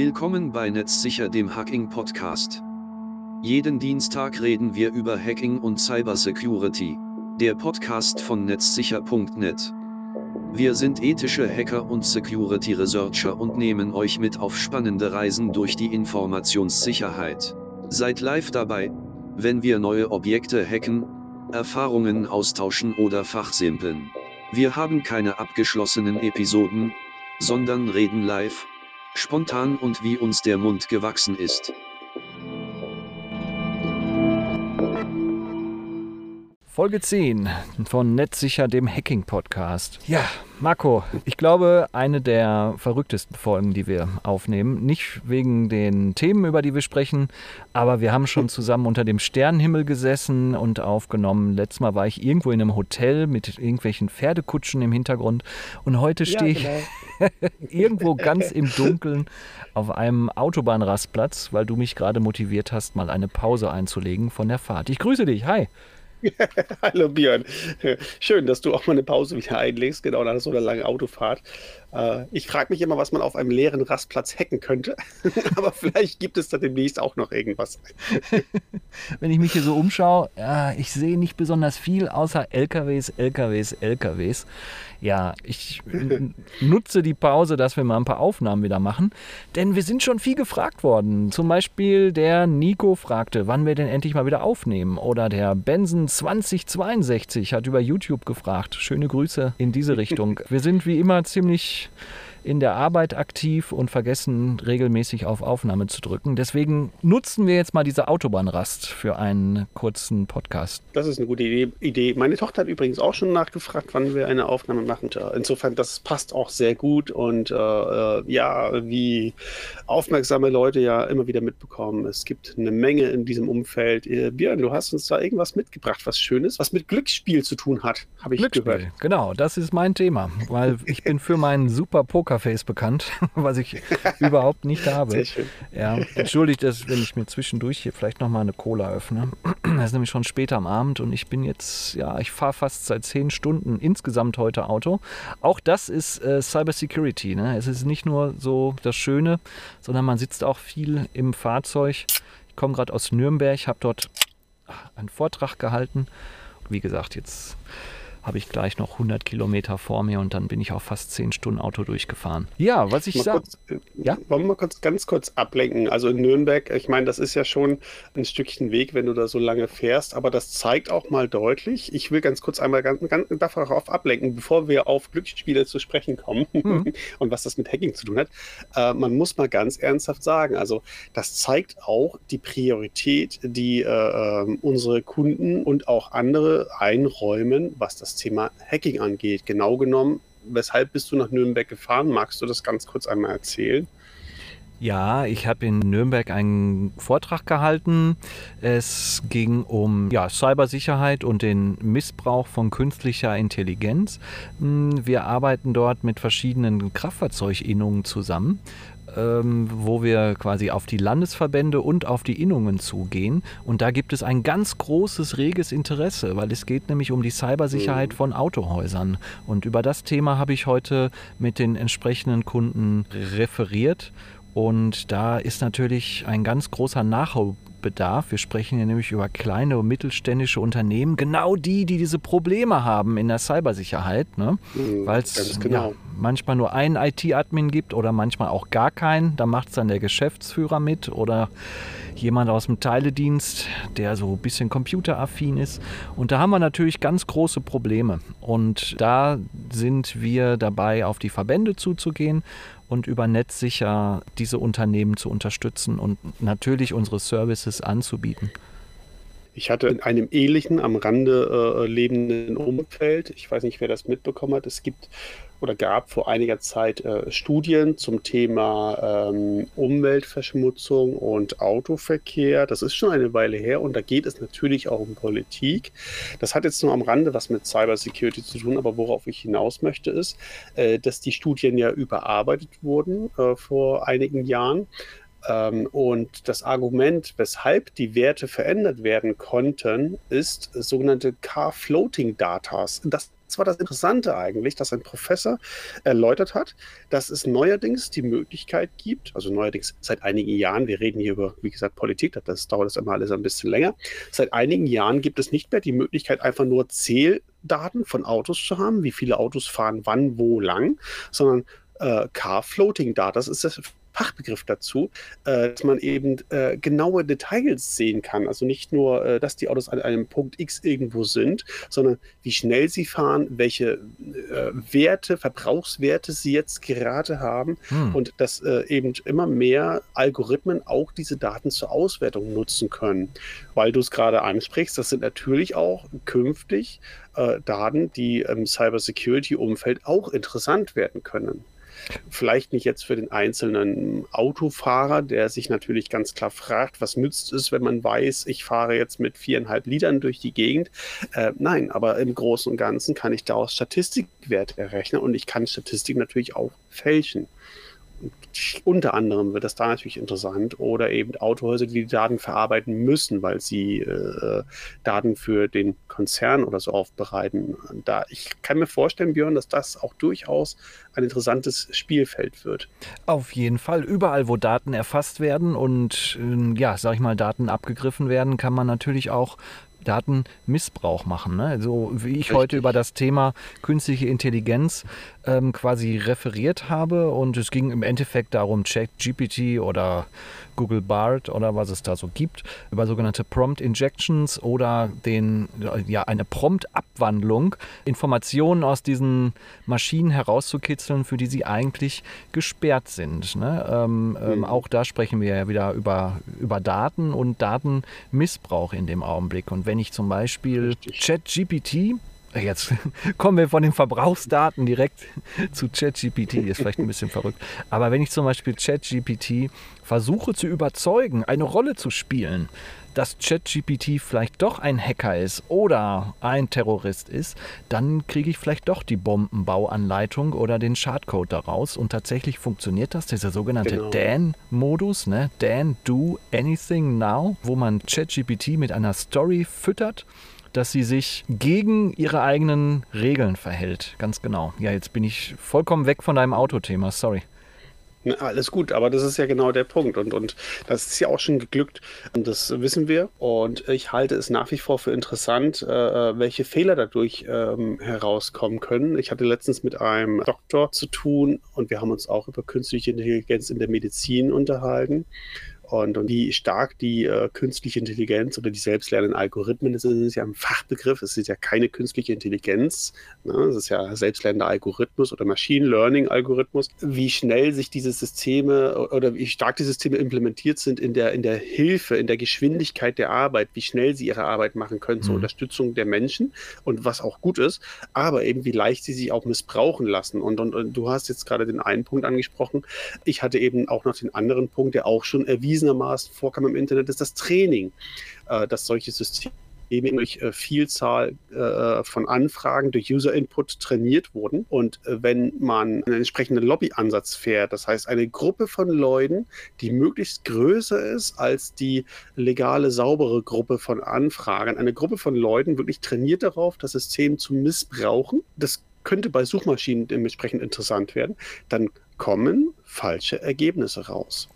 Willkommen bei Netzsicher, dem Hacking Podcast. Jeden Dienstag reden wir über Hacking und Cybersecurity. Der Podcast von netzsicher.net. Wir sind ethische Hacker und Security Researcher und nehmen euch mit auf spannende Reisen durch die Informationssicherheit. Seid live dabei, wenn wir neue Objekte hacken, Erfahrungen austauschen oder fachsimpeln. Wir haben keine abgeschlossenen Episoden, sondern reden live, spontan und wie uns der Mund gewachsen ist. Folge 10 von Netzsicher, dem Hacking-Podcast. Ja, Marco, ich glaube, eine der verrücktesten Folgen, die wir aufnehmen. Nicht wegen den Themen, über die wir sprechen, aber wir haben schon zusammen unter dem Sternenhimmel gesessen und aufgenommen. Letztes Mal war ich irgendwo in einem Hotel mit irgendwelchen Pferdekutschen im Hintergrund und heute stehe ich genau. irgendwo ganz im Dunkeln auf einem Autobahnrastplatz, weil du mich gerade motiviert hast, mal eine Pause einzulegen von der Fahrt. Ich grüße dich. Hi. Hallo Björn. Schön, dass du auch mal eine Pause wieder einlegst, genau nach so einer langen Autofahrt. Äh, ich frage mich immer, was man auf einem leeren Rastplatz hacken könnte. Aber vielleicht gibt es da demnächst auch noch irgendwas. Wenn ich mich hier so umschaue, ich sehe nicht besonders viel außer LKWs, LKWs, LKWs. Ja, ich nutze die Pause, dass wir mal ein paar Aufnahmen wieder machen, denn wir sind schon viel gefragt worden. Zum Beispiel der Nico fragte, wann wir denn endlich mal wieder aufnehmen. Oder der Benson 2062 hat über YouTube gefragt. Schöne Grüße in diese Richtung. Wir sind wie immer ziemlich in der Arbeit aktiv und vergessen regelmäßig auf Aufnahme zu drücken. Deswegen nutzen wir jetzt mal diese Autobahnrast für einen kurzen Podcast. Das ist eine gute Idee. Meine Tochter hat übrigens auch schon nachgefragt, wann wir eine Aufnahme machen. Insofern, das passt auch sehr gut und äh, äh, ja, wie aufmerksame Leute ja immer wieder mitbekommen, es gibt eine Menge in diesem Umfeld. Äh, Björn, du hast uns da irgendwas mitgebracht, was Schönes, was mit Glücksspiel zu tun hat, habe ich Glücksspiel, gehört. Genau, das ist mein Thema, weil ich bin für meinen super Poker Pokerface bekannt, was ich überhaupt nicht habe. Sehr schön. Ja, entschuldigt das, wenn ich mir zwischendurch hier vielleicht nochmal eine Cola öffne. Das ist nämlich schon später am Abend und ich bin jetzt, ja, ich fahre fast seit zehn Stunden insgesamt heute Auto. Auch das ist äh, Cybersecurity. Ne? Es ist nicht nur so das Schöne, sondern man sitzt auch viel im Fahrzeug. Ich komme gerade aus Nürnberg, habe dort einen Vortrag gehalten. Wie gesagt, jetzt habe ich gleich noch 100 Kilometer vor mir und dann bin ich auch fast 10 Stunden Auto durchgefahren. Ja, was ich sage. Äh, ja? Wollen wir mal kurz, ganz kurz ablenken? Also in Nürnberg, ich meine, das ist ja schon ein Stückchen Weg, wenn du da so lange fährst, aber das zeigt auch mal deutlich, ich will ganz kurz einmal ganz, ganz darauf ablenken, bevor wir auf Glücksspiele zu sprechen kommen mhm. und was das mit Hacking zu tun hat. Äh, man muss mal ganz ernsthaft sagen, also das zeigt auch die Priorität, die äh, ähm, unsere Kunden und auch andere einräumen, was das Thema Hacking angeht. Genau genommen, weshalb bist du nach Nürnberg gefahren? Magst du das ganz kurz einmal erzählen? Ja, ich habe in Nürnberg einen Vortrag gehalten. Es ging um ja, Cybersicherheit und den Missbrauch von künstlicher Intelligenz. Hm, wir arbeiten dort mit verschiedenen Kraftfahrzeuginnungen zusammen ähm, wo wir quasi auf die Landesverbände und auf die Innungen zugehen. Und da gibt es ein ganz großes, reges Interesse, weil es geht nämlich um die Cybersicherheit mhm. von Autohäusern. Und über das Thema habe ich heute mit den entsprechenden Kunden referiert. Und da ist natürlich ein ganz großer Nachholbedarf. Wir sprechen hier nämlich über kleine und mittelständische Unternehmen, genau die, die diese Probleme haben in der Cybersicherheit, ne? Mhm, weil es genau. ja, manchmal nur einen IT-Admin gibt oder manchmal auch gar keinen. Da macht es dann der Geschäftsführer mit oder jemand aus dem Teiledienst, der so ein bisschen computeraffin ist. Und da haben wir natürlich ganz große Probleme. Und da sind wir dabei, auf die Verbände zuzugehen und über Netzsicher diese Unternehmen zu unterstützen und natürlich unsere Services anzubieten. Ich hatte in einem ähnlichen, am Rande äh, lebenden Umfeld, ich weiß nicht, wer das mitbekommen hat, es gibt oder gab vor einiger Zeit äh, Studien zum Thema ähm, Umweltverschmutzung und Autoverkehr. Das ist schon eine Weile her und da geht es natürlich auch um Politik. Das hat jetzt nur am Rande was mit Cybersecurity zu tun, aber worauf ich hinaus möchte, ist, äh, dass die Studien ja überarbeitet wurden äh, vor einigen Jahren ähm, und das Argument, weshalb die Werte verändert werden konnten, ist sogenannte Car-Floating-Datas. Das war das Interessante eigentlich, dass ein Professor erläutert hat, dass es neuerdings die Möglichkeit gibt, also neuerdings seit einigen Jahren, wir reden hier über, wie gesagt, Politik, das dauert das immer alles ein bisschen länger, seit einigen Jahren gibt es nicht mehr die Möglichkeit, einfach nur Zähldaten von Autos zu haben, wie viele Autos fahren wann, wo, lang, sondern äh, Car Floating Data. Das ist das Fachbegriff dazu, äh, dass man eben äh, genaue Details sehen kann. Also nicht nur, äh, dass die Autos an einem Punkt X irgendwo sind, sondern wie schnell sie fahren, welche äh, Werte, Verbrauchswerte sie jetzt gerade haben hm. und dass äh, eben immer mehr Algorithmen auch diese Daten zur Auswertung nutzen können. Weil du es gerade ansprichst, das sind natürlich auch künftig äh, Daten, die im Cybersecurity-Umfeld auch interessant werden können. Vielleicht nicht jetzt für den einzelnen Autofahrer, der sich natürlich ganz klar fragt, was nützt es, wenn man weiß, ich fahre jetzt mit viereinhalb Litern durch die Gegend. Äh, nein, aber im Großen und Ganzen kann ich daraus Statistikwerte errechnen und ich kann Statistik natürlich auch fälschen unter anderem wird das da natürlich interessant oder eben Autohäuser, die die Daten verarbeiten müssen, weil sie äh, Daten für den Konzern oder so aufbereiten. Da ich kann mir vorstellen, Björn, dass das auch durchaus ein interessantes Spielfeld wird. Auf jeden Fall. Überall, wo Daten erfasst werden und äh, ja, sag ich mal, Daten abgegriffen werden, kann man natürlich auch Datenmissbrauch machen. Ne? Also wie ich Richtig. heute über das Thema künstliche Intelligenz ähm, quasi referiert habe und es ging im Endeffekt darum, ChatGPT oder Google Bard oder was es da so gibt, über sogenannte Prompt Injections oder den, ja, eine Prompt-Abwandlung, Informationen aus diesen Maschinen herauszukitzeln, für die sie eigentlich gesperrt sind. Ne? Ähm, ähm mhm. Auch da sprechen wir ja wieder über, über Daten und Datenmissbrauch in dem Augenblick. Und wenn ich zum Beispiel ChatGPT Jetzt kommen wir von den Verbrauchsdaten direkt zu ChatGPT, ist vielleicht ein bisschen verrückt. Aber wenn ich zum Beispiel ChatGPT versuche zu überzeugen, eine Rolle zu spielen, dass ChatGPT vielleicht doch ein Hacker ist oder ein Terrorist ist, dann kriege ich vielleicht doch die Bombenbauanleitung oder den Schadcode daraus. Und tatsächlich funktioniert das, dieser sogenannte genau. Dan-Modus, ne? Dan Do Anything Now, wo man ChatGPT mit einer Story füttert dass sie sich gegen ihre eigenen Regeln verhält. Ganz genau. Ja, jetzt bin ich vollkommen weg von deinem Autothema, sorry. Na, alles gut, aber das ist ja genau der Punkt. Und, und das ist ja auch schon geglückt. Und das wissen wir. Und ich halte es nach wie vor für interessant, äh, welche Fehler dadurch ähm, herauskommen können. Ich hatte letztens mit einem Doktor zu tun und wir haben uns auch über künstliche Intelligenz in der Medizin unterhalten und, und wie stark die äh, künstliche Intelligenz oder die selbstlernenden Algorithmen, das ist, ja ein Fachbegriff, es ist ja keine künstliche Intelligenz, ne? es ist ja selbstlernender Algorithmus oder Machine Learning Algorithmus, wie schnell sich diese Systeme oder wie stark die Systeme implementiert sind in der, in der Hilfe, in der Geschwindigkeit der Arbeit, wie schnell sie ihre Arbeit machen können zur mhm. Unterstützung der Menschen und was auch gut ist, aber eben wie leicht sie sich auch missbrauchen lassen. Und, und, und du hast jetzt gerade den einen Punkt angesprochen. Ich hatte eben auch noch den anderen Punkt, der auch schon erwiesen erwiesenermaßen vorkam im Internet, ist das Training, äh, dass solche Systeme durch äh, Vielzahl äh, von Anfragen durch User-Input trainiert wurden. Und äh, wenn man einen entsprechenden Lobbyansatz fährt, das heißt eine Gruppe von Leuten, die möglichst größer ist als die legale, saubere Gruppe von Anfragen, eine Gruppe von Leuten wirklich trainiert darauf, das System zu missbrauchen, das könnte bei Suchmaschinen dementsprechend interessant werden, dann kommen falsche Ergebnisse raus.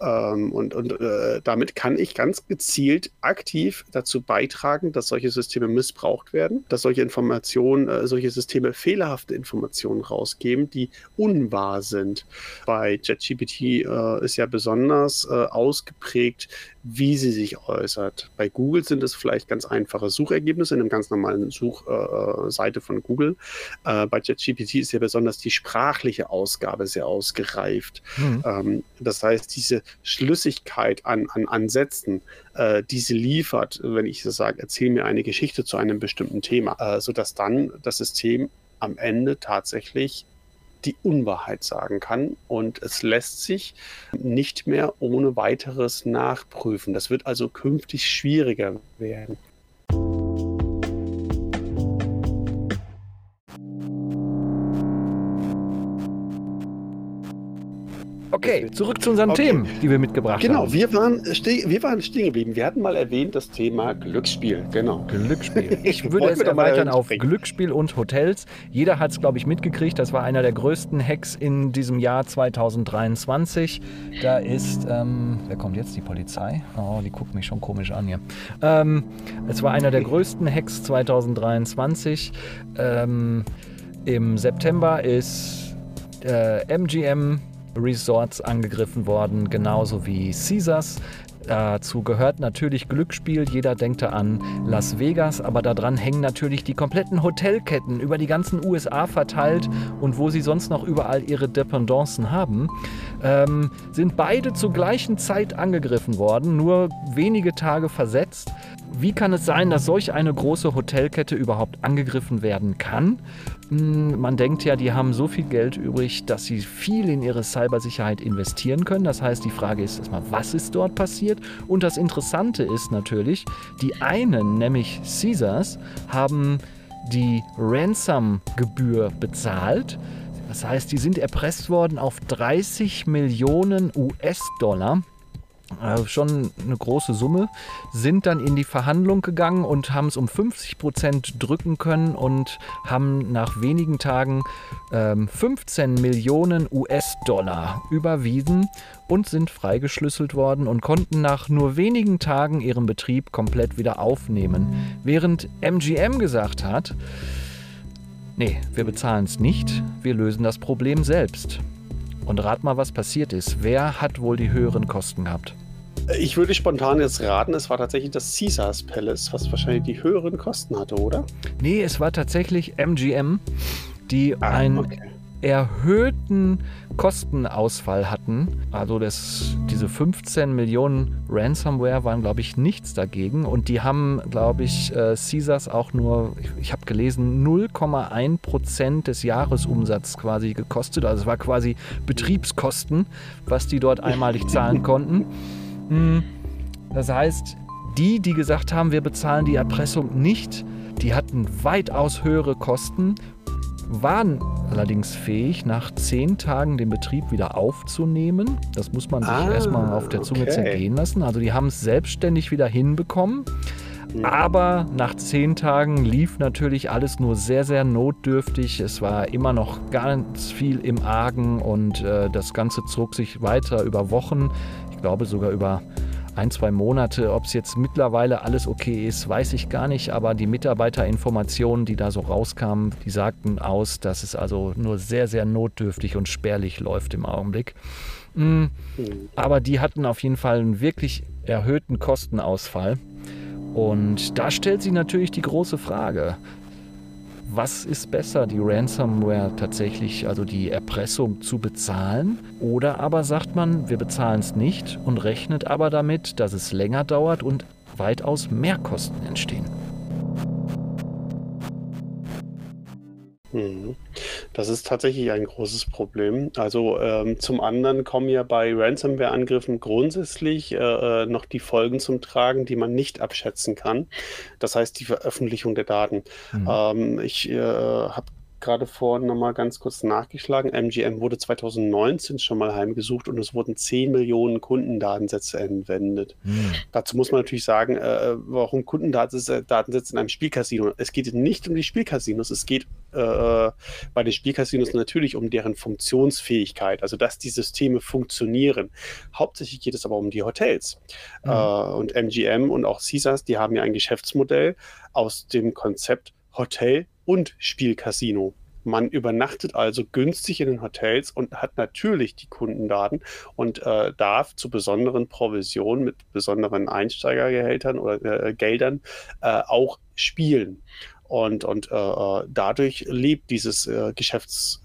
Ähm, und und äh, damit kann ich ganz gezielt aktiv dazu beitragen, dass solche Systeme missbraucht werden, dass solche Informationen, äh, solche Systeme fehlerhafte Informationen rausgeben, die unwahr sind. Bei JetGPT äh, ist ja besonders äh, ausgeprägt, wie sie sich äußert. Bei Google sind es vielleicht ganz einfache Suchergebnisse in einem ganz normalen Suchseite äh, von Google. Äh, bei JetGPT ist ja besonders die sprachliche Ausgabe sehr ausgereift. Mhm. Ähm, das heißt, diese Schlüssigkeit an, an Ansätzen, äh, die sie liefert, wenn ich so sage, erzähl mir eine Geschichte zu einem bestimmten Thema, äh, sodass dann das System am Ende tatsächlich die Unwahrheit sagen kann und es lässt sich nicht mehr ohne weiteres nachprüfen. Das wird also künftig schwieriger werden. Okay, zurück zu unseren okay. Themen, die wir mitgebracht genau, haben. Genau, wir waren, wir waren stehen geblieben. Wir hatten mal erwähnt das Thema Glücksspiel. Genau. Glücksspiel. Ich würde es erweitern auf Glücksspiel und Hotels. Jeder hat es, glaube ich, mitgekriegt. Das war einer der größten Hacks in diesem Jahr 2023. Da ist, ähm, wer kommt jetzt? Die Polizei? Oh, die guckt mich schon komisch an hier. Ähm, es war einer der größten Hacks 2023. Ähm, Im September ist äh, MGM Resorts angegriffen worden, genauso wie Caesars. Dazu gehört natürlich Glücksspiel. Jeder denkt da an Las Vegas, aber daran hängen natürlich die kompletten Hotelketten über die ganzen USA verteilt und wo sie sonst noch überall ihre Dependancen haben. Ähm, sind beide zur gleichen Zeit angegriffen worden, nur wenige Tage versetzt. Wie kann es sein, dass solch eine große Hotelkette überhaupt angegriffen werden kann? Hm, man denkt ja, die haben so viel Geld übrig, dass sie viel in ihre Cybersicherheit investieren können. Das heißt, die Frage ist erstmal, was ist dort passiert? Und das Interessante ist natürlich, die einen, nämlich Caesars, haben die Ransom-Gebühr bezahlt. Das heißt, die sind erpresst worden auf 30 Millionen US-Dollar äh, schon eine große Summe, sind dann in die Verhandlung gegangen und haben es um 50 Prozent drücken können und haben nach wenigen Tagen ähm, 15 Millionen US-Dollar überwiesen und sind freigeschlüsselt worden und konnten nach nur wenigen Tagen ihren Betrieb komplett wieder aufnehmen. Während MGM gesagt hat, nee, wir bezahlen es nicht, wir lösen das Problem selbst. Und rat mal, was passiert ist. Wer hat wohl die höheren Kosten gehabt? Ich würde spontan jetzt raten, es war tatsächlich das Caesars Palace, was wahrscheinlich die höheren Kosten hatte, oder? Nee, es war tatsächlich MGM, die ah, einen okay. Erhöhten Kostenausfall hatten. Also das, diese 15 Millionen Ransomware waren, glaube ich, nichts dagegen. Und die haben, glaube ich, äh, Caesars auch nur, ich, ich habe gelesen, 0,1 Prozent des Jahresumsatzes quasi gekostet. Also es war quasi Betriebskosten, was die dort einmalig zahlen konnten. Hm, das heißt, die, die gesagt haben, wir bezahlen die Erpressung nicht, die hatten weitaus höhere Kosten, waren allerdings fähig, nach zehn Tagen den Betrieb wieder aufzunehmen. Das muss man sich ah, erstmal auf der Zunge okay. zergehen lassen. Also die haben es selbstständig wieder hinbekommen. Aber nach zehn Tagen lief natürlich alles nur sehr, sehr notdürftig. Es war immer noch ganz viel im Argen und äh, das Ganze zog sich weiter über Wochen. Ich glaube sogar über ein, zwei Monate. Ob es jetzt mittlerweile alles okay ist, weiß ich gar nicht. Aber die Mitarbeiterinformationen, die da so rauskamen, die sagten aus, dass es also nur sehr, sehr notdürftig und spärlich läuft im Augenblick. Mhm. Aber die hatten auf jeden Fall einen wirklich erhöhten Kostenausfall. Und da stellt sich natürlich die große Frage, was ist besser, die Ransomware tatsächlich, also die Erpressung zu bezahlen? Oder aber sagt man, wir bezahlen es nicht und rechnet aber damit, dass es länger dauert und weitaus mehr Kosten entstehen? Das ist tatsächlich ein großes Problem. Also ähm, zum anderen kommen ja bei Ransomware-Angriffen grundsätzlich äh, äh, noch die Folgen zum Tragen, die man nicht abschätzen kann. Das heißt die Veröffentlichung der Daten. Mhm. Ähm, ich äh, habe gerade vorhin nochmal ganz kurz nachgeschlagen. MGM wurde 2019 schon mal heimgesucht und es wurden 10 Millionen Kundendatensätze entwendet. Hm. Dazu muss man natürlich sagen, äh, warum Kundendatensätze in einem Spielcasino? Es geht nicht um die Spielcasinos, es geht äh, bei den Spielcasinos natürlich um deren Funktionsfähigkeit, also dass die Systeme funktionieren. Hauptsächlich geht es aber um die Hotels. Mhm. Äh, und MGM und auch Caesars, die haben ja ein Geschäftsmodell aus dem Konzept Hotel und Spielcasino. Man übernachtet also günstig in den Hotels und hat natürlich die Kundendaten und äh, darf zu besonderen Provisionen mit besonderen Einsteigergehältern oder äh, Geldern äh, auch spielen. Und, und äh, äh, dadurch lebt dieses äh,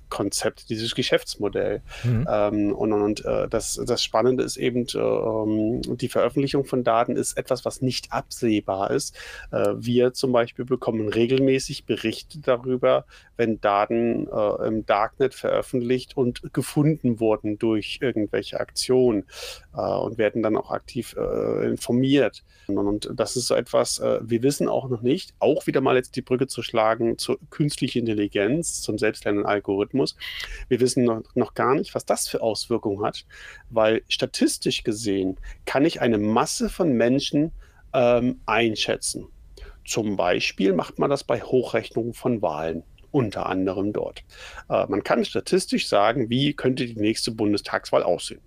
Geschäftskonzept, dieses Geschäftsmodell. Mhm. Ähm, und und äh, das, das Spannende ist eben, äh, die Veröffentlichung von Daten ist etwas, was nicht absehbar ist. Äh, wir zum Beispiel bekommen regelmäßig Berichte darüber, wenn Daten im Darknet veröffentlicht und gefunden wurden durch irgendwelche Aktionen und werden dann auch aktiv informiert. Und, und das ist so etwas, wir wissen auch noch nicht, auch wieder mal jetzt die Brücke zu schlagen zur künstlichen Intelligenz, zum selbstlernenden Algorithmus. Wir wissen noch, noch gar nicht, was das für Auswirkungen hat, weil statistisch gesehen kann ich eine Masse von Menschen ähm, einschätzen. Zum Beispiel macht man das bei Hochrechnungen von Wahlen unter anderem dort. Äh, man kann statistisch sagen, wie könnte die nächste Bundestagswahl aussehen.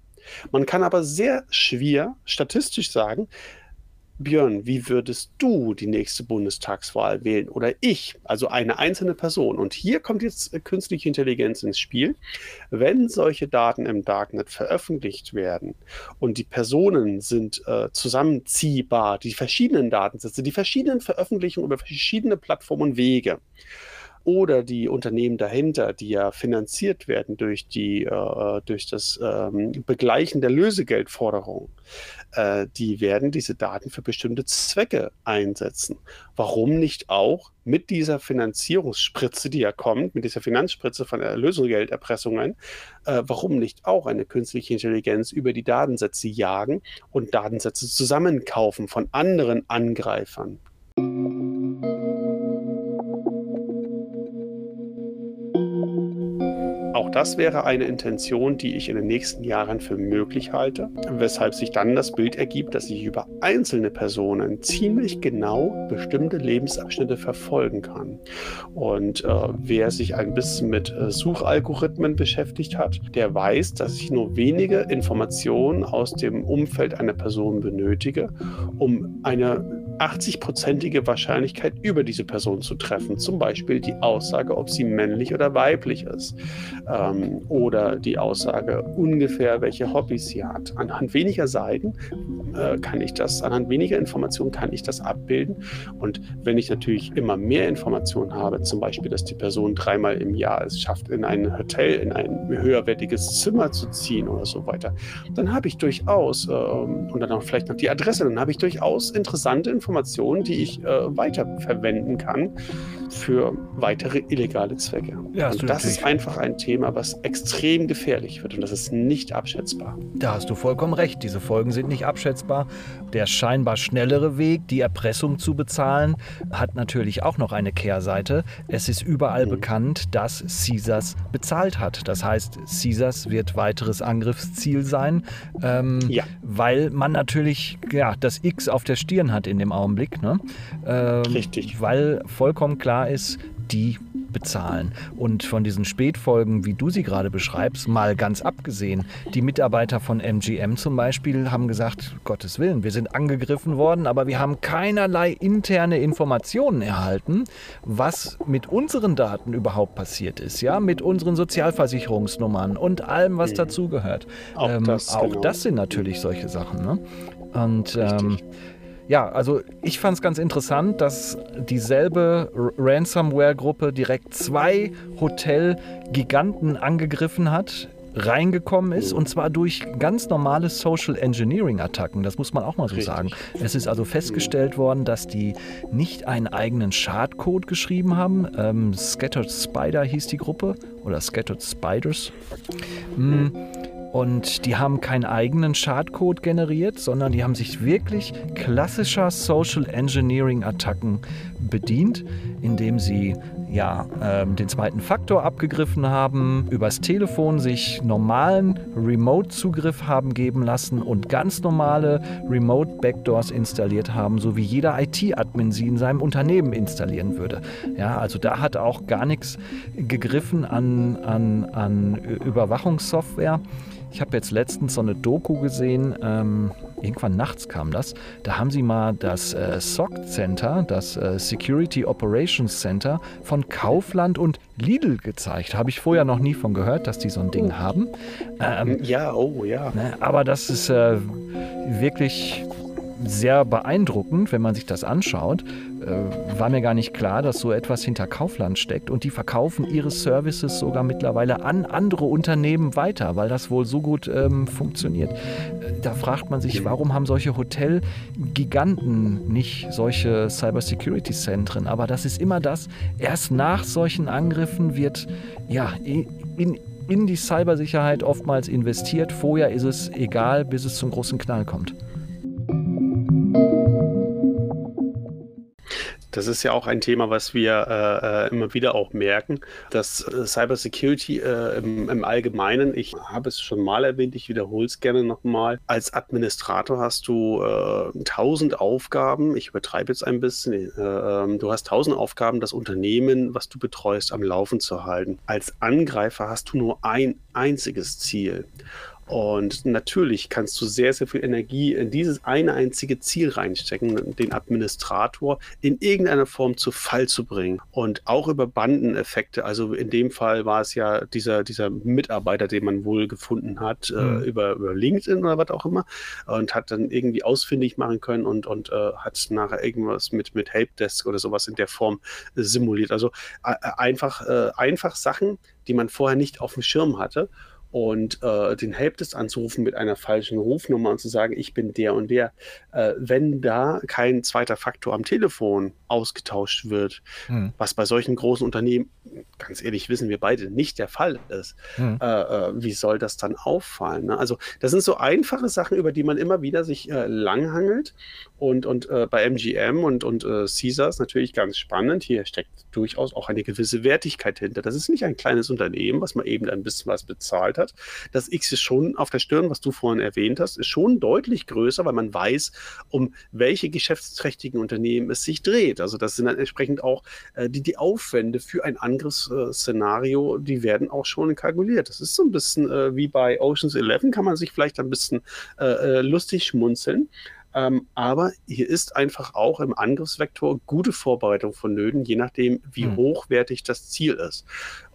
Man kann aber sehr schwer statistisch sagen, Björn, wie würdest du die nächste Bundestagswahl wählen oder ich, also eine einzelne Person? Und hier kommt jetzt äh, künstliche Intelligenz ins Spiel. Wenn solche Daten im Darknet veröffentlicht werden und die Personen sind äh, zusammenziehbar, die verschiedenen Datensätze, die verschiedenen Veröffentlichungen über verschiedene Plattformen und Wege, oder die Unternehmen dahinter, die ja finanziert werden durch, die, äh, durch das ähm, Begleichen der Lösegeldforderungen, äh, die werden diese Daten für bestimmte Zwecke einsetzen. Warum nicht auch mit dieser Finanzierungsspritze, die ja kommt, mit dieser Finanzspritze von Lösegelderpressungen, äh, warum nicht auch eine künstliche Intelligenz über die Datensätze jagen und Datensätze zusammenkaufen von anderen Angreifern? Auch das wäre eine Intention, die ich in den nächsten Jahren für möglich halte, weshalb sich dann das Bild ergibt, dass ich über einzelne Personen ziemlich genau bestimmte Lebensabschnitte verfolgen kann. Und äh, wer sich ein bisschen mit äh, Suchalgorithmen beschäftigt hat, der weiß, dass ich nur wenige Informationen aus dem Umfeld einer Person benötige, um eine 80-prozentige Wahrscheinlichkeit über diese Person zu treffen. Zum Beispiel die Aussage, ob sie männlich oder weiblich ist. Ähm, oder die Aussage ungefähr, welche Hobbys sie hat. Anhand weniger Seiten äh, kann ich das, anhand weniger Informationen kann ich das abbilden. Und wenn ich natürlich immer mehr Informationen habe, zum Beispiel, dass die Person dreimal im Jahr es schafft, in ein Hotel, in ein höherwertiges Zimmer zu ziehen oder so weiter, dann habe ich durchaus, äh, und dann auch vielleicht noch die Adresse, dann habe ich durchaus interessante Informationen Informationen, die ich äh, weiterverwenden kann für weitere illegale Zwecke. Ja, und das ist einfach ein Thema, was extrem gefährlich wird und das ist nicht abschätzbar. Da hast du vollkommen recht. Diese Folgen sind nicht abschätzbar. Der scheinbar schnellere Weg, die Erpressung zu bezahlen, hat natürlich auch noch eine Kehrseite. Es ist überall mhm. bekannt, dass Caesars bezahlt hat. Das heißt, Caesars wird weiteres Angriffsziel sein, ähm, ja. weil man natürlich ja, das X auf der Stirn hat in dem Augenblick. Ne? Ähm, Richtig. Weil vollkommen klar ist, die bezahlen. Und von diesen Spätfolgen, wie du sie gerade beschreibst, mal ganz abgesehen. Die Mitarbeiter von MGM zum Beispiel haben gesagt, Gottes Willen, wir sind angegriffen worden, aber wir haben keinerlei interne Informationen erhalten, was mit unseren Daten überhaupt passiert ist, ja, mit unseren Sozialversicherungsnummern und allem, was mhm. dazugehört. Auch, ähm, das, auch genau. das sind natürlich solche Sachen. Ne? Und ähm, ja, also ich fand es ganz interessant, dass dieselbe Ransomware-Gruppe direkt zwei Hotelgiganten angegriffen hat reingekommen ist und zwar durch ganz normale Social Engineering Attacken. Das muss man auch mal so Richtig. sagen. Es ist also festgestellt worden, dass die nicht einen eigenen Schadcode geschrieben haben. Ähm, Scattered Spider hieß die Gruppe oder Scattered Spiders. Mhm. Und die haben keinen eigenen Schadcode generiert, sondern die haben sich wirklich klassischer Social Engineering Attacken bedient, indem sie ja, ähm, den zweiten Faktor abgegriffen haben, übers Telefon sich normalen Remote-Zugriff haben geben lassen und ganz normale Remote-Backdoors installiert haben, so wie jeder IT-Admin sie in seinem Unternehmen installieren würde. Ja, also da hat auch gar nichts gegriffen an, an, an Überwachungssoftware. Ich habe jetzt letztens so eine Doku gesehen, ähm, irgendwann nachts kam das. Da haben sie mal das äh, SOC Center, das äh, Security Operations Center von Kaufland und Lidl gezeigt. Habe ich vorher noch nie von gehört, dass die so ein Ding haben. Ähm, ja, oh ja. Ne, aber das ist äh, wirklich sehr beeindruckend, wenn man sich das anschaut. Äh, war mir gar nicht klar, dass so etwas hinter Kaufland steckt und die verkaufen ihre Services sogar mittlerweile an andere Unternehmen weiter, weil das wohl so gut ähm, funktioniert. Äh, da fragt man sich, warum haben solche Hotelgiganten nicht solche Cybersecurity-Zentren? Aber das ist immer das, erst nach solchen Angriffen wird ja in, in die Cybersicherheit oftmals investiert. Vorher ist es egal, bis es zum großen Knall kommt. Das ist ja auch ein Thema, was wir äh, äh immer wieder auch merken, dass äh, Cybersecurity äh, im, im, Allgemeinen, ich habe es schon mal erwähnt, ich wiederhole es gerne nochmal, als Administrator hast du äh, tausend Aufgaben, ich übertreibe jetzt ein bisschen, äh, ähm, du hast tausend Aufgaben, das Unternehmen, was du betreust, am Laufen zu halten. Als Angreifer hast du nur ein einziges Ziel. Und natürlich kannst du sehr, sehr viel Energie in dieses eine einzige Ziel reinstecken, den Administrator in irgendeiner Form zu Fall zu bringen. Und auch über Bandeneffekte. Also in dem Fall war es ja dieser, dieser Mitarbeiter, den man wohl gefunden hat, äh, mhm. äh, über, über LinkedIn oder was auch immer. Und hat dann irgendwie ausfindig machen können und, und äh, hat nachher irgendwas mit, mit Helpdesk oder sowas in der Form äh, simuliert. Also äh, einfach, einfach Sachen, die man vorher nicht auf dem Schirm hatte und äh, den Helpdesk anzurufen mit einer falschen Rufnummer und zu sagen, ich bin der und der, äh, wenn da kein zweiter Faktor am Telefon ausgetauscht wird, hm. was bei solchen großen Unternehmen, ganz ehrlich, wissen wir beide, nicht der Fall ist, hm. äh, äh wie soll das dann auffallen? Ne? Also das sind so einfache Sachen, über die man immer wieder sich äh, langhangelt und, und äh, bei MGM und, und Caesars natürlich ganz spannend. Hier steckt durchaus auch eine gewisse Wertigkeit hinter. Das ist nicht ein kleines Unternehmen, was man eben ein bisschen was bezahlt hat. Das X ist schon auf der Stirn, was du vorhin erwähnt hast, ist schon deutlich größer, weil man weiß, um welche geschäftsträchtigen Unternehmen es sich dreht. Also das sind dann entsprechend auch äh, die, die Aufwände für ein Angriffsszenario, die werden auch schon kalkuliert. Das ist so ein bisschen äh, wie bei Oceans 11, kann man sich vielleicht ein bisschen äh, äh, lustig schmunzeln. Ähm, aber hier ist einfach auch im Angriffsvektor gute Vorbereitung vonnöten, je nachdem, wie mhm. hochwertig das Ziel ist.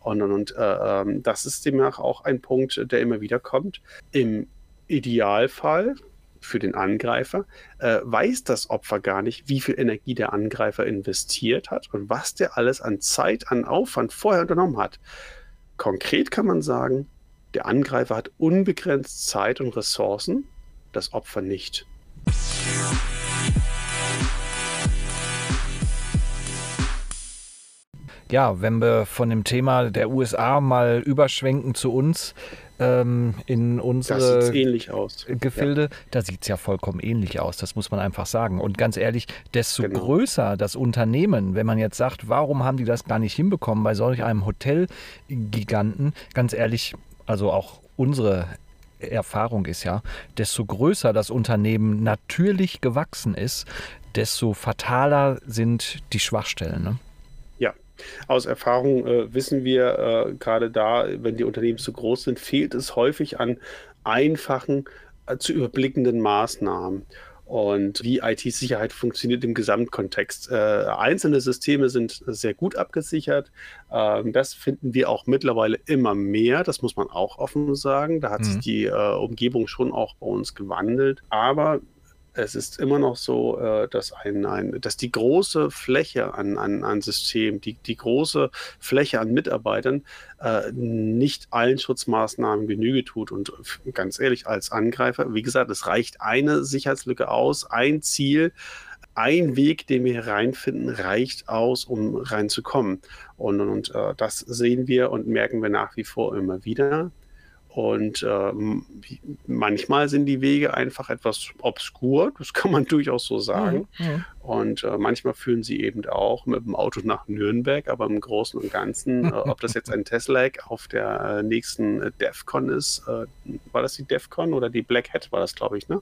Und, und, äh, ähm, das ist demnach auch ein Punkt, der immer wieder kommt. Im Idealfall für den Angreifer äh, weiß das Opfer gar nicht, wie viel Energie der Angreifer investiert hat und was der alles an Zeit, an Aufwand vorher unternommen hat. Konkret kann man sagen, der Angreifer hat unbegrenzt Zeit und Ressourcen, das Opfer nicht. Ja, wenn wir von dem Thema der USA mal überschwenken zu uns ähm, in unsere Gefilde, ja. da sieht es ja vollkommen ähnlich aus. Das muss man einfach sagen. Und ganz ehrlich, desto genau. größer das Unternehmen, wenn man jetzt sagt, warum haben die das gar nicht hinbekommen bei solch einem Hotelgiganten, ganz ehrlich, also auch unsere Erfahrung ist ja, desto größer das Unternehmen natürlich gewachsen ist, desto fataler sind die Schwachstellen. Ne? Aus Erfahrung äh, wissen wir äh, gerade da, wenn die Unternehmen zu groß sind, fehlt es häufig an einfachen, äh, zu überblickenden Maßnahmen und wie IT-Sicherheit funktioniert im Gesamtkontext. Äh, einzelne Systeme sind sehr gut abgesichert. Ähm, das finden wir auch mittlerweile immer mehr. Das muss man auch offen sagen. Da hat mhm. sich die äh, Umgebung schon auch bei uns gewandelt. Aber es ist immer noch so, äh, dass, ein, ein, dass die große Fläche an, an, an Systemen, die, die große Fläche an Mitarbeitern äh, nicht allen Schutzmaßnahmen Genüge tut. Und ganz ehrlich, als Angreifer, wie gesagt, es reicht eine Sicherheitslücke aus, ein Ziel, ein Weg, den wir hier reinfinden, reicht aus, um reinzukommen. Und, und, und äh, das sehen wir und merken wir nach wie vor immer wieder. Und äh, manchmal sind die Wege einfach etwas obskur, das kann man durchaus so sagen. Mhm, ja. Und äh, manchmal führen sie eben auch mit dem Auto nach Nürnberg, aber im Großen und Ganzen, äh, ob das jetzt ein Tesla auf der äh, nächsten äh, DEFCON ist, äh, war das die DEFCON oder die Black Hat war das, glaube ich, ne?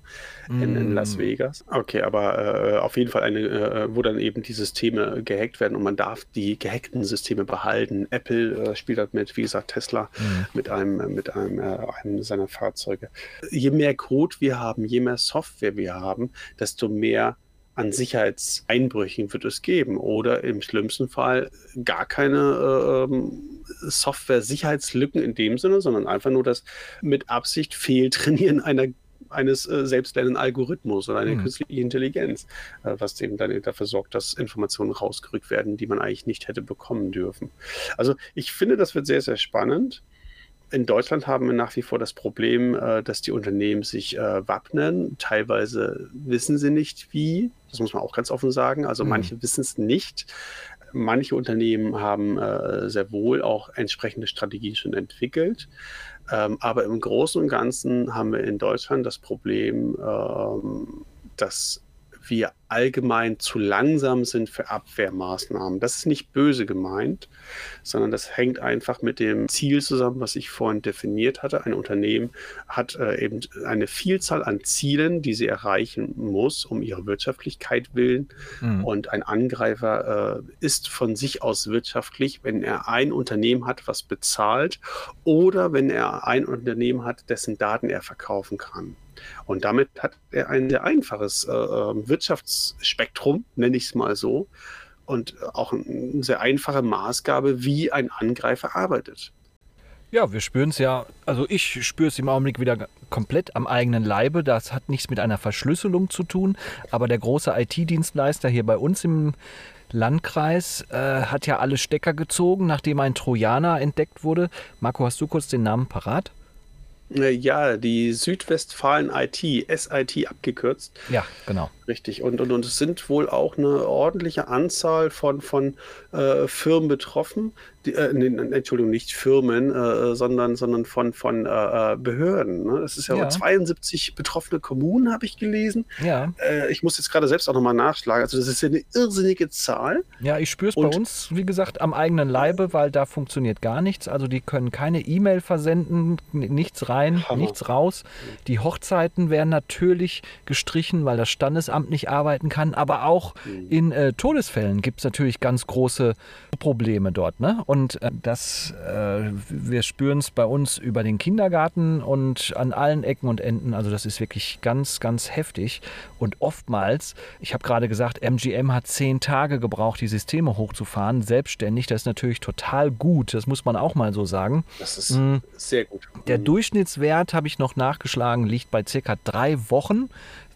In, in, Las mm. Vegas. Okay, aber auf jeden Fall eine, wo dann eben die Systeme gehackt werden und man darf die gehackten Systeme behalten. Apple spielt halt mit, wie gesagt, Tesla mhm. mit einem, mit einem, einem seiner Fahrzeuge. Je mehr Code wir haben, je mehr Software wir haben, desto mehr an Sicherheitseinbrüchen wird es geben oder im schlimmsten Fall gar keine äh, Software-Sicherheitslücken in dem Sinne, sondern einfach nur das mit Absicht Fehltrainieren einer eines äh, selbstlernenden Algorithmus oder einer mhm. künstlichen Intelligenz, äh, was eben dann dafür sorgt, dass Informationen rausgerückt werden, die man eigentlich nicht hätte bekommen dürfen. Also ich finde, das wird sehr, sehr spannend in Deutschland haben wir nach wie vor das Problem, äh, dass die Unternehmen sich äh, wappnen. Teilweise wissen sie nicht wie. Das muss man auch ganz offen sagen. Also mhm. manche wissen es nicht. Manche Unternehmen haben äh, sehr wohl auch entsprechende Strategien schon entwickelt. Ähm, aber im Großen und Ganzen haben wir in Deutschland das Problem, ähm, dass wir allgemein zu langsam sind für Abwehrmaßnahmen. Das ist nicht böse gemeint, sondern das hängt einfach mit dem Ziel zusammen, was ich vorhin definiert hatte. Ein Unternehmen hat äh, eben eine Vielzahl an Zielen, die sie erreichen muss, um ihre Wirtschaftlichkeit willen. Mhm. Und ein Angreifer äh, ist von sich aus wirtschaftlich, wenn er ein Unternehmen hat, was bezahlt oder wenn er ein Unternehmen hat, dessen Daten er verkaufen kann. Und damit hat er ein sehr einfaches äh, ähm, Wirtschaftsspektrum, nenne ich es mal so, und auch eine sehr einfache Maßgabe, wie ein Angreifer arbeitet. Ja, wir spüren es ja, also ich spüre es im Augenblick wieder komplett am eigenen Leibe. Das hat nichts mit einer Verschlüsselung zu tun, aber der große IT-Dienstleister hier bei uns im Landkreis äh, hat ja alle Stecker gezogen, nachdem ein Trojaner entdeckt wurde. Marco, hast du kurz den Namen parat? Äh, ja, die Südwestfalen IT, SIT abgekürzt. Ja, genau. Richtig. Und, und, und es sind wohl auch eine ordentliche Anzahl von, von äh, Firmen betroffen. Die, äh, nee, Entschuldigung, nicht Firmen, äh, sondern, sondern von, von äh, äh Behörden. Ne? Es ist ja, ja. 72 betroffene Kommunen, habe ich gelesen. Ja. Äh, ich muss jetzt gerade selbst auch nochmal nachschlagen. Also das ist ja eine irrsinnige Zahl. Ja, ich spüre es bei uns, wie gesagt, am eigenen Leibe, weil da funktioniert gar nichts. Also die können keine E-Mail versenden, nichts rein, Hammer. nichts raus. Die Hochzeiten werden natürlich gestrichen, weil das Standesamt Amt nicht arbeiten kann. Aber auch mhm. in äh, Todesfällen gibt es natürlich ganz große Probleme dort. Ne? Und äh, das, äh, wir spüren es bei uns über den Kindergarten und an allen Ecken und Enden. Also das ist wirklich ganz, ganz heftig. Und oftmals, ich habe gerade gesagt, MGM hat zehn Tage gebraucht, die Systeme hochzufahren, selbstständig. Das ist natürlich total gut. Das muss man auch mal so sagen. Das ist mhm. sehr gut. Der mhm. Durchschnittswert, habe ich noch nachgeschlagen, liegt bei circa drei Wochen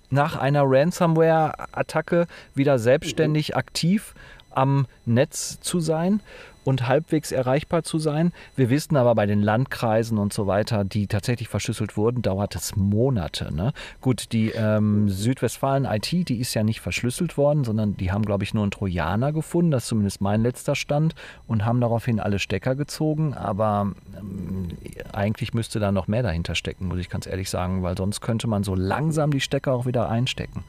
nach einer Ransomware-Attacke wieder selbstständig mhm. aktiv am Netz zu sein und halbwegs erreichbar zu sein. Wir wissen aber bei den Landkreisen und so weiter, die tatsächlich verschlüsselt wurden, dauert es Monate. Ne? Gut, die ähm, Südwestfalen IT, die ist ja nicht verschlüsselt worden, sondern die haben, glaube ich, nur einen Trojaner gefunden. Das ist zumindest mein letzter Stand und haben daraufhin alle Stecker gezogen. Aber ähm, eigentlich müsste da noch mehr dahinter stecken, muss ich ganz ehrlich sagen, weil sonst könnte man so langsam die Stecker auch wieder einstecken.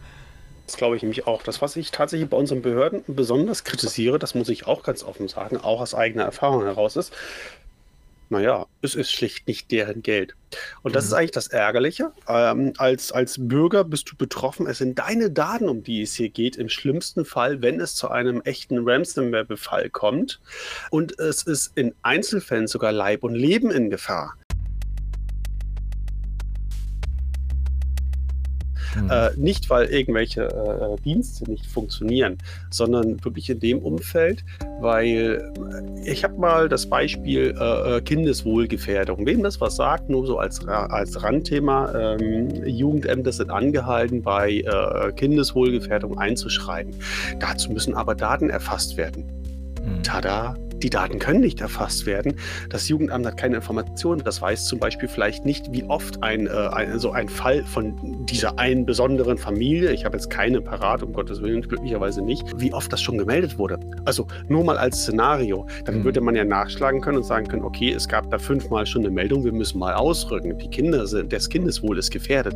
Das glaube ich nämlich auch. Das, was ich tatsächlich bei unseren Behörden besonders kritisiere, das muss ich auch ganz offen sagen, auch aus eigener Erfahrung heraus ist, naja, es ist schlicht nicht deren Geld. Und das mhm. ist eigentlich das Ärgerliche. Ähm, als, als Bürger bist du betroffen. Es sind deine Daten, um die es hier geht, im schlimmsten Fall, wenn es zu einem echten Ransomware-Befall kommt. Und es ist in Einzelfällen sogar Leib und Leben in Gefahr. Mhm. Äh, nicht, weil irgendwelche äh, Dienste nicht funktionieren, sondern wirklich in dem Umfeld, weil äh, ich habe mal das Beispiel äh, äh, Kindeswohlgefährdung. Wem das was sagt, nur so als, als Randthema, ähm, Jugendämter sind angehalten, bei äh, Kindeswohlgefährdung einzuschreiben. Dazu müssen aber Daten erfasst werden. Mhm. Tada! Die Daten können nicht erfasst werden. Das Jugendamt hat keine Informationen. Das weiß zum Beispiel vielleicht nicht, wie oft ein, äh, ein, so ein Fall von dieser einen besonderen Familie, ich habe jetzt keine parat, um Gottes Willen, glücklicherweise nicht, wie oft das schon gemeldet wurde. Also nur mal als Szenario. Dann mhm. würde man ja nachschlagen können und sagen können, okay, es gab da fünfmal schon eine Meldung, wir müssen mal ausrücken. Die Kinder sind, des Kindeswohl ist gefährdet.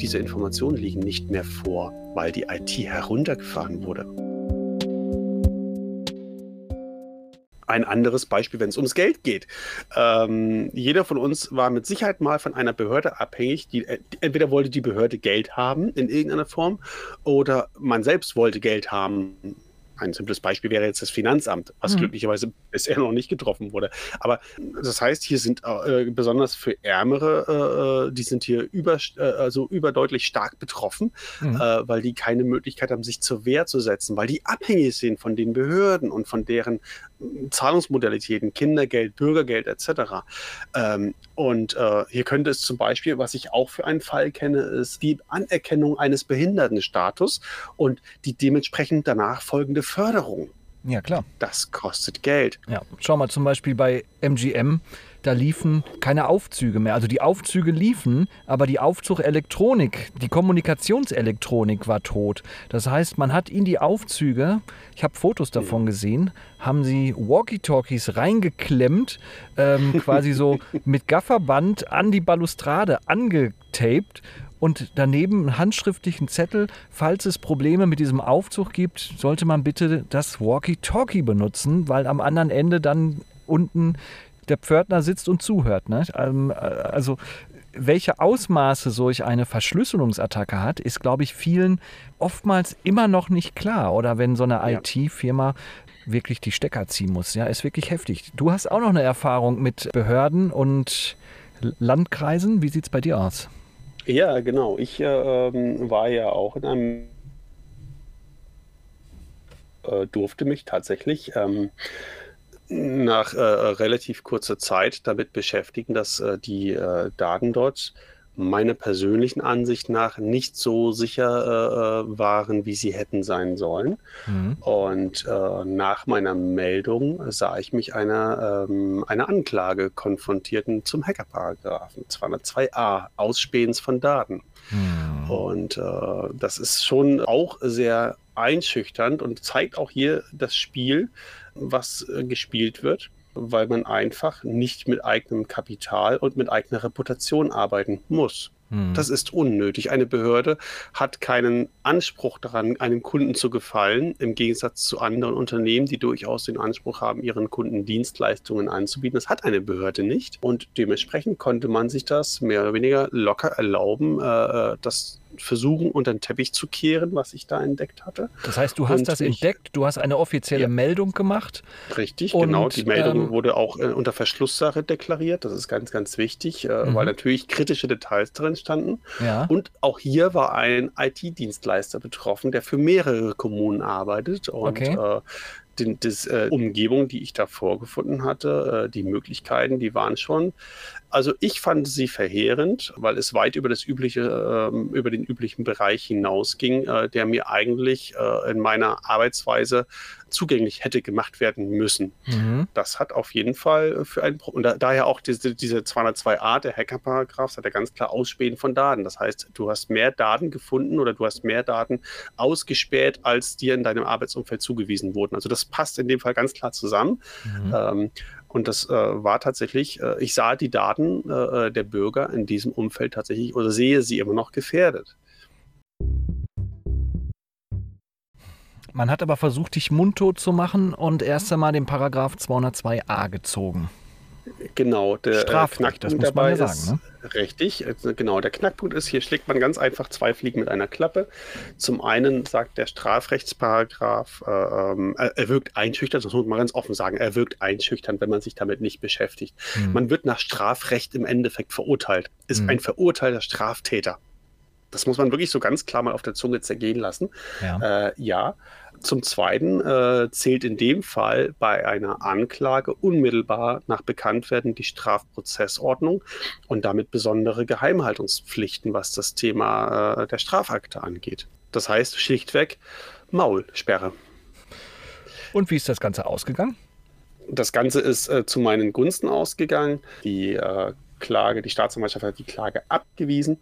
Diese Informationen liegen nicht mehr vor, weil die IT heruntergefahren wurde. Ein anderes Beispiel, wenn es ums Geld geht. Ähm, jeder von uns war mit Sicherheit mal von einer Behörde abhängig, die, äh, entweder wollte die Behörde Geld haben in irgendeiner Form oder man selbst wollte Geld haben ein simples Beispiel wäre jetzt das Finanzamt, was mhm. glücklicherweise bisher noch nicht getroffen wurde. Aber das heißt, hier sind äh, besonders für Ärmere, äh, die sind hier über, äh, also überdeutlich stark betroffen, mhm. Äh, weil die keine Möglichkeit haben, sich zur Wehr zu setzen, weil die abhängig sind von den Behörden und von deren Zahlungsmodalitäten, Kindergeld, Bürgergeld etc. Ähm, und äh, hier könnte es zum Beispiel, was ich auch für einen Fall kenne, ist die Anerkennung eines Behindertenstatus und die dementsprechend danach folgende Förderung. Ja, klar. Das kostet Geld. Ja, schau mal zum Beispiel bei MGM da liefen keine Aufzüge mehr. Also die Aufzüge liefen, aber die Aufzugelektronik, die Kommunikationselektronik war tot. Das heißt, man hat in die Aufzüge, ich habe Fotos davon gesehen, haben sie Walkie-Talkies reingeklemmt, ähm, quasi so mit Gafferband an die Balustrade angetaped und daneben einen handschriftlichen Zettel, falls es Probleme mit diesem Aufzug gibt, sollte man bitte das Walkie-Talkie benutzen, weil am anderen Ende dann unten der Pförtner sitzt und zuhört. Ne? Ähm, äh, also welche Ausmaße solch eine Verschlüsselungsattacke hat, ist, glaube ich, vielen oftmals immer noch nicht klar. Oder wenn so eine ja. IT-Firma wirklich die Stecker ziehen muss. Ja, ist wirklich heftig. Du hast auch noch eine Erfahrung mit Behörden und Landkreisen. Wie sieht es bei dir aus? Ja, genau. Ich äh, ähm, war ja auch in einem äh, durfte mich tatsächlich ähm, nach äh, relativ kurzer Zeit damit beschäftigen, dass äh, die äh, Daten dort meiner persönlichen Ansicht nach nicht so sicher äh, waren, wie sie hätten sein sollen. Mhm. Und äh, nach meiner Meldung sah ich mich einer, ähm, einer Anklage konfrontierten zum Hackerparagraphen 202a, Ausspähens von Daten. Mhm. Und äh, das ist schon auch sehr einschüchternd und zeigt auch hier das Spiel, was äh, gespielt wird, weil man einfach nicht mit eigenem Kapital und mit eigener Reputation arbeiten muss. Hm. Das ist unnötig. Eine Behörde hat keinen Anspruch daran, einem Kunden zu gefallen, im Gegensatz zu anderen Unternehmen, die durchaus den Anspruch haben, ihren Kunden Dienstleistungen anzubieten. Das hat eine Behörde nicht. Und dementsprechend konnte man sich das mehr oder weniger locker erlauben, äh, äh das versuchen, unter den Teppich zu kehren, was ich da entdeckt hatte. Das heißt, du hast und das ich, entdeckt, du hast eine offizielle ja, Meldung gemacht. Richtig, und, genau. Die Meldung ähm, wurde auch äh, unter Verschlusssache deklariert. Das ist ganz, ganz wichtig, äh, mhm. weil natürlich kritische Details drin standen. Ja. Und auch hier war ein IT-Dienstleister betroffen, der für mehrere Kommunen arbeitet. Und okay. äh, die, die äh, Umgebung, die ich da vorgefunden hatte, äh, die Möglichkeiten, die waren schon. Also ich fand sie verheerend, weil es weit über das übliche, äh, über den üblichen Bereich hinausging, äh, der mir eigentlich äh, in meiner Arbeitsweise zugänglich hätte gemacht werden müssen. Mhm. Das hat auf jeden Fall für ein und da, daher auch diese, diese 202a, der Hackerparagraph, hat ja ganz klar Ausspähen von Daten. Das heißt, du hast mehr Daten gefunden oder du hast mehr Daten ausgespäht, als dir in deinem Arbeitsumfeld zugewiesen wurden. Also das passt in dem Fall ganz klar zusammen. Mhm. Ähm, und das äh, war tatsächlich, äh, ich sah die Daten äh, äh, der Bürger in diesem Umfeld tatsächlich oder sehe sie immer noch gefährdet. Man hat aber versucht, dich mundtot zu machen und erst einmal den Paragraph 202a gezogen. Genau, der äh, Strafrecht, das muss man ja sagen. Ne? Richtig, also genau. Der Knackpunkt ist, hier schlägt man ganz einfach zwei Fliegen mit einer Klappe. Zum einen sagt der Strafrechtsparagraph, äh, ähm, er wirkt einschüchternd, das muss man ganz offen sagen, er wirkt einschüchternd, wenn man sich damit nicht beschäftigt. Hm. Man wird nach Strafrecht im Endeffekt verurteilt, ist hm. ein verurteilter Straftäter. Das muss man wirklich so ganz klar mal auf der Zunge zergehen lassen. Ja. Äh, ja. Zum Zweiten äh, zählt in dem Fall bei einer Anklage unmittelbar nach Bekanntwerden die Strafprozessordnung und damit besondere Geheimhaltungspflichten, was das Thema äh, der Strafakte angeht. Das heißt schlichtweg Maulsperre. Und wie ist das Ganze ausgegangen? Das Ganze ist äh, zu meinen Gunsten ausgegangen. Die äh, Klage, die Staatsanwaltschaft hat die Klage abgewiesen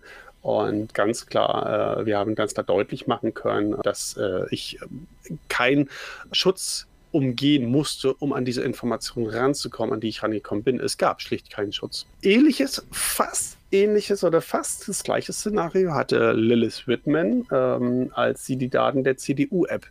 und ganz klar, äh, wir haben ganz klar deutlich machen können, dass äh, ich keinen Schutz umgehen musste, um an diese Informationen ranzukommen, an die ich rangekommen bin. Es gab schlicht keinen Schutz. Ähnliches, fast ähnliches oder fast das gleiche Szenario hatte Lilith Whitman, ähm, als sie die Daten der CDU-App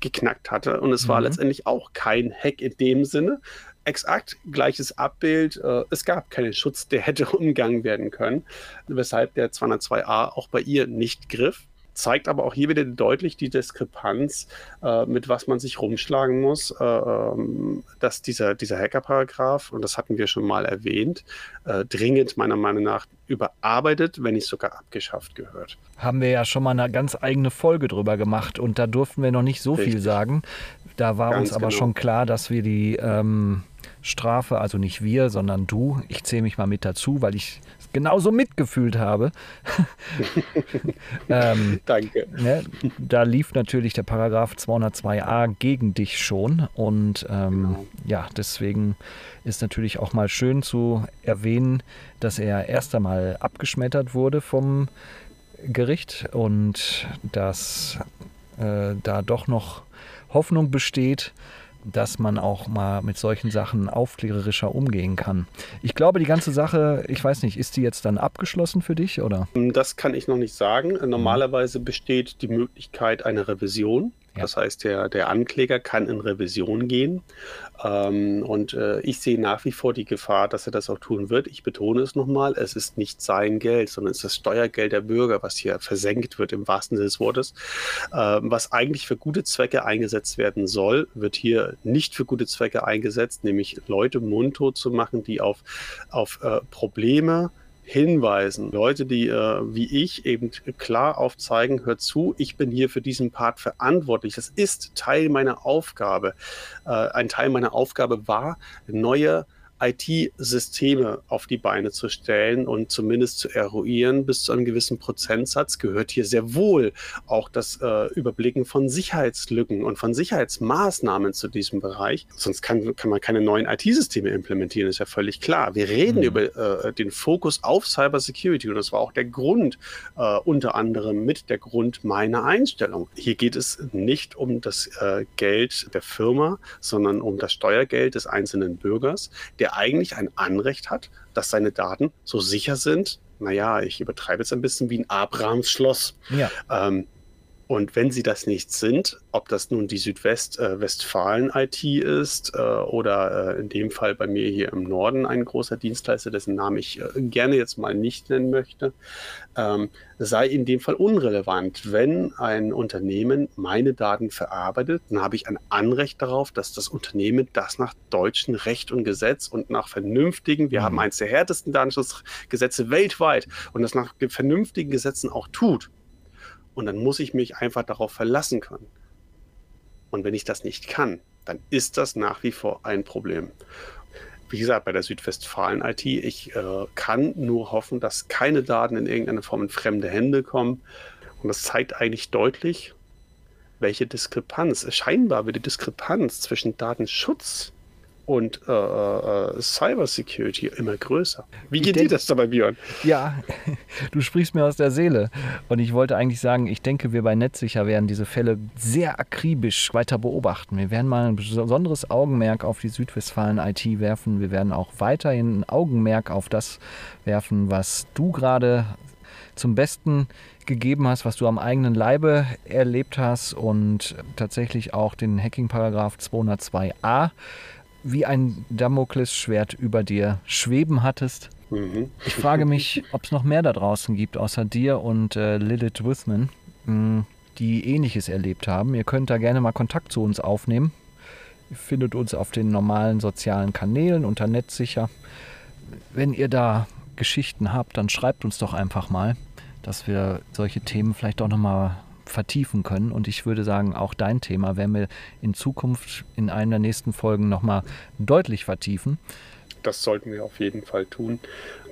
geknackt hatte. Und es mhm. war letztendlich auch kein Hack in dem Sinne, exakt gleiches Abbild. Äh, es gab keinen Schutz, der hätte umgangen werden können, weshalb der 202a auch bei ihr nicht griff zeigt aber auch hier wieder deutlich die Diskrepanz, äh, mit was man sich rumschlagen muss, äh, ähm, dass dieser, dieser Hacker-Paragraph, und das hatten wir schon mal erwähnt, äh, dringend meiner Meinung nach überarbeitet, wenn nicht sogar abgeschafft gehört. Haben wir ja schon mal eine ganz eigene Folge drüber gemacht und da durften wir noch nicht so Richtig. viel sagen. Da war ganz uns aber genau. schon klar, dass wir die ähm, Strafe, also nicht wir, sondern du, ich zähle mich mal mit dazu, weil ich genauso mitgefühlt habe. ähm, Danke. Ne, da lief natürlich der Paragraph 202a gegen dich schon. Und ähm, genau. ja, deswegen ist natürlich auch mal schön zu erwähnen, dass er erst einmal abgeschmettert wurde vom Gericht und dass äh, da doch noch Hoffnung besteht, dass man auch mal mit solchen Sachen aufklärerischer umgehen kann. Ich glaube, die ganze Sache, ich weiß nicht, ist die jetzt dann abgeschlossen für dich oder? Das kann ich noch nicht sagen. Normalerweise besteht die Möglichkeit einer Revision. Ja. Das heißt, der, der Ankläger kann in Revision gehen. Ähm, und äh, ich sehe nach wie vor die Gefahr, dass er das auch tun wird. Ich betone es nochmal, es ist nicht sein Geld, sondern es ist das Steuergeld der Bürger, was hier versenkt wird im wahrsten Sinne des Wortes. Ähm, was eigentlich für gute Zwecke eingesetzt werden soll, wird hier nicht für gute Zwecke eingesetzt, nämlich Leute mundtot zu machen, die auf, auf äh, Probleme, hinweisen. Leute, die äh, wie ich eben klar aufzeigen, hört zu, ich bin hier für diesen Part verantwortlich. Das ist Teil meiner Aufgabe. Äh, ein Teil meiner Aufgabe war, neue IT-Systeme auf die Beine zu stellen und zumindest zu eruieren bis zu einem gewissen Prozentsatz gehört hier sehr wohl auch das äh, Überblicken von Sicherheitslücken und von Sicherheitsmaßnahmen zu diesem Bereich. Sonst kann, kann man keine neuen IT-Systeme implementieren, ist ja völlig klar. Wir reden mhm. über äh, den Fokus auf Cybersecurity und das war auch der Grund, äh, unter anderem mit der Grund meiner Einstellung. Hier geht es nicht um das äh, Geld der Firma, sondern um das Steuergeld des einzelnen Bürgers, der der eigentlich ein Anrecht hat, dass seine Daten so sicher sind. Naja, ich übertreibe jetzt ein bisschen wie ein Abrahams Schloss. Ja. Ähm, und wenn sie das nicht sind, ob das nun die Südwestfalen-IT äh, ist äh, oder äh, in dem Fall bei mir hier im Norden ein großer Dienstleister, dessen Namen ich äh, gerne jetzt mal nicht nennen möchte, ähm, sei in dem Fall unrelevant. Wenn ein Unternehmen meine Daten verarbeitet, dann habe ich ein Anrecht darauf, dass das Unternehmen das nach deutschem Recht und Gesetz und nach vernünftigen, wir mhm. haben eines der härtesten Datenschutzgesetze weltweit und das nach vernünftigen Gesetzen auch tut. Und dann muss ich mich einfach darauf verlassen können. Und wenn ich das nicht kann, dann ist das nach wie vor ein Problem. Wie gesagt, bei der Südwestfalen-IT, ich äh, kann nur hoffen, dass keine Daten in irgendeiner Form in fremde Hände kommen. Und das zeigt eigentlich deutlich, welche Diskrepanz, scheinbar wird die Diskrepanz zwischen Datenschutz und äh, äh, Cybersecurity immer größer. Wie geht dir das dabei, Björn? Ja, du sprichst mir aus der Seele. Und ich wollte eigentlich sagen, ich denke, wir bei Netzsicher werden diese Fälle sehr akribisch weiter beobachten. Wir werden mal ein besonderes Augenmerk auf die Südwestfalen-IT werfen. Wir werden auch weiterhin ein Augenmerk auf das werfen, was du gerade zum Besten gegeben hast, was du am eigenen Leibe erlebt hast und tatsächlich auch den Hacking-Paragraph 202a wie ein Damoklesschwert über dir schweben hattest. Mhm. Ich frage mich, ob es noch mehr da draußen gibt, außer dir und äh, Lilith Withman, mh, hm, die ähnliches erlebt haben. Ihr könnt da gerne mal Kontakt zu uns aufnehmen. Ihr findet uns auf den normalen sozialen Kanälen unter Netzsicher. Wenn ihr da Geschichten habt, dann schreibt uns doch einfach mal, dass wir solche Themen vielleicht auch nochmal vertiefen können. Und ich würde sagen, auch dein Thema werden wir in Zukunft in einer der nächsten Folgen nochmal deutlich vertiefen. Das sollten wir auf jeden Fall tun.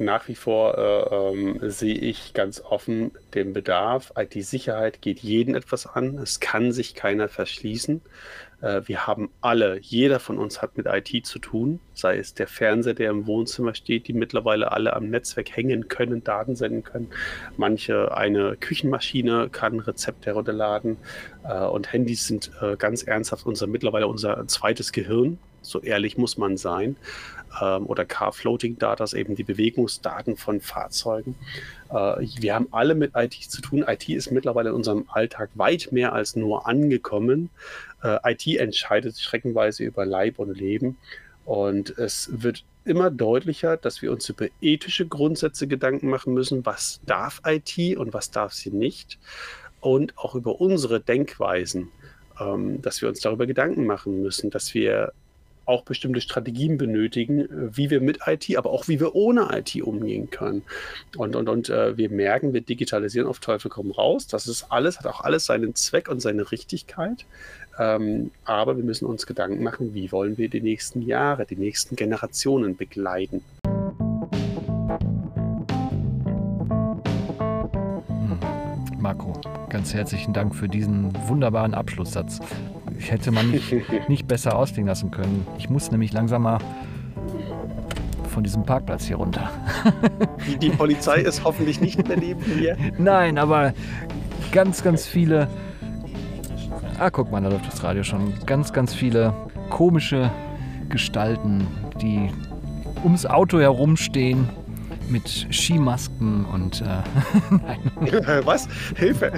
Nach wie vor äh, ähm, sehe ich ganz offen den Bedarf. IT-Sicherheit geht jeden etwas an. Es kann sich keiner verschließen. Äh, wir haben alle, jeder von uns hat mit IT zu tun, sei es der Fernseher, der im Wohnzimmer steht, die mittlerweile alle am Netzwerk hängen können, Daten senden können. Manche, eine Küchenmaschine kann Rezepte herunterladen äh, und Handys sind äh, ganz ernsthaft unser, mittlerweile unser zweites Gehirn. So ehrlich muss man sein. Ähm, oder Car-Floating-Datas, eben die Bewegungsdaten von Fahrzeugen. wir haben alle mit IT zu tun. IT ist mittlerweile in unserem Alltag weit mehr als nur angekommen äh, IT entscheidet schreckenweise über Leib und Leben. Und es wird immer deutlicher, dass wir uns über ethische Grundsätze Gedanken machen müssen. Was darf IT und was darf sie nicht? Und auch über unsere Denkweisen, ähm, dass wir uns darüber Gedanken machen müssen, dass wir auch bestimmte Strategien benötigen, wie wir mit IT, aber auch wie wir ohne IT umgehen können. Und, und, und äh, wir merken, wir digitalisieren auf Teufel komm raus. Das ist alles, hat auch alles seinen Zweck und seine Richtigkeit. Ähm, aber wir müssen uns Gedanken machen, wie wollen wir die nächsten Jahre, die nächsten Generationen begleiten. Marco, ganz herzlichen Dank für diesen wunderbaren Abschlusssatz. Ich hätte man nicht, nicht besser ausklingen lassen können. Ich muss nämlich langsam mal von diesem Parkplatz hier runter. Die, die Polizei ist hoffentlich nicht mehr neben mir. Nein, aber ganz, ganz viele Ah, guck mal, da läuft das Radio schon. Ganz, ganz viele komische Gestalten, die ums Auto herumstehen mit Skimasken und äh, nein. Was? Hilfe!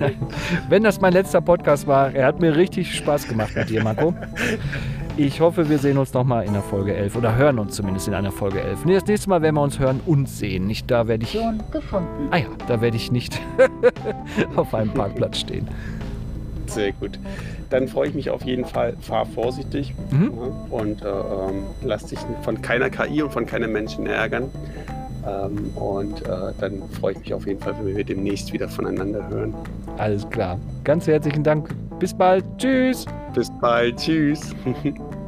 nein. Wenn das mein letzter Podcast war, er hat mir richtig Spaß gemacht mit dir, Marco. Ich hoffe, wir sehen uns nochmal in der Folge 11 oder hören uns zumindest in einer Folge 11. Nee, das nächste Mal werden wir uns hören und sehen. Nicht da werde ich. gefunden. Ah ja, da werde ich nicht auf einem Parkplatz stehen. Sehr gut. Dann freue ich mich auf jeden Fall. Fahr vorsichtig mhm. ja, und äh, ähm, lass dich von keiner KI und von keinem Menschen ärgern. Ähm, und äh, dann freue ich mich auf jeden Fall, wenn wir demnächst wieder voneinander hören. Alles klar. Ganz herzlichen Dank. Bis bald. Tschüss. Bis bald. Tschüss.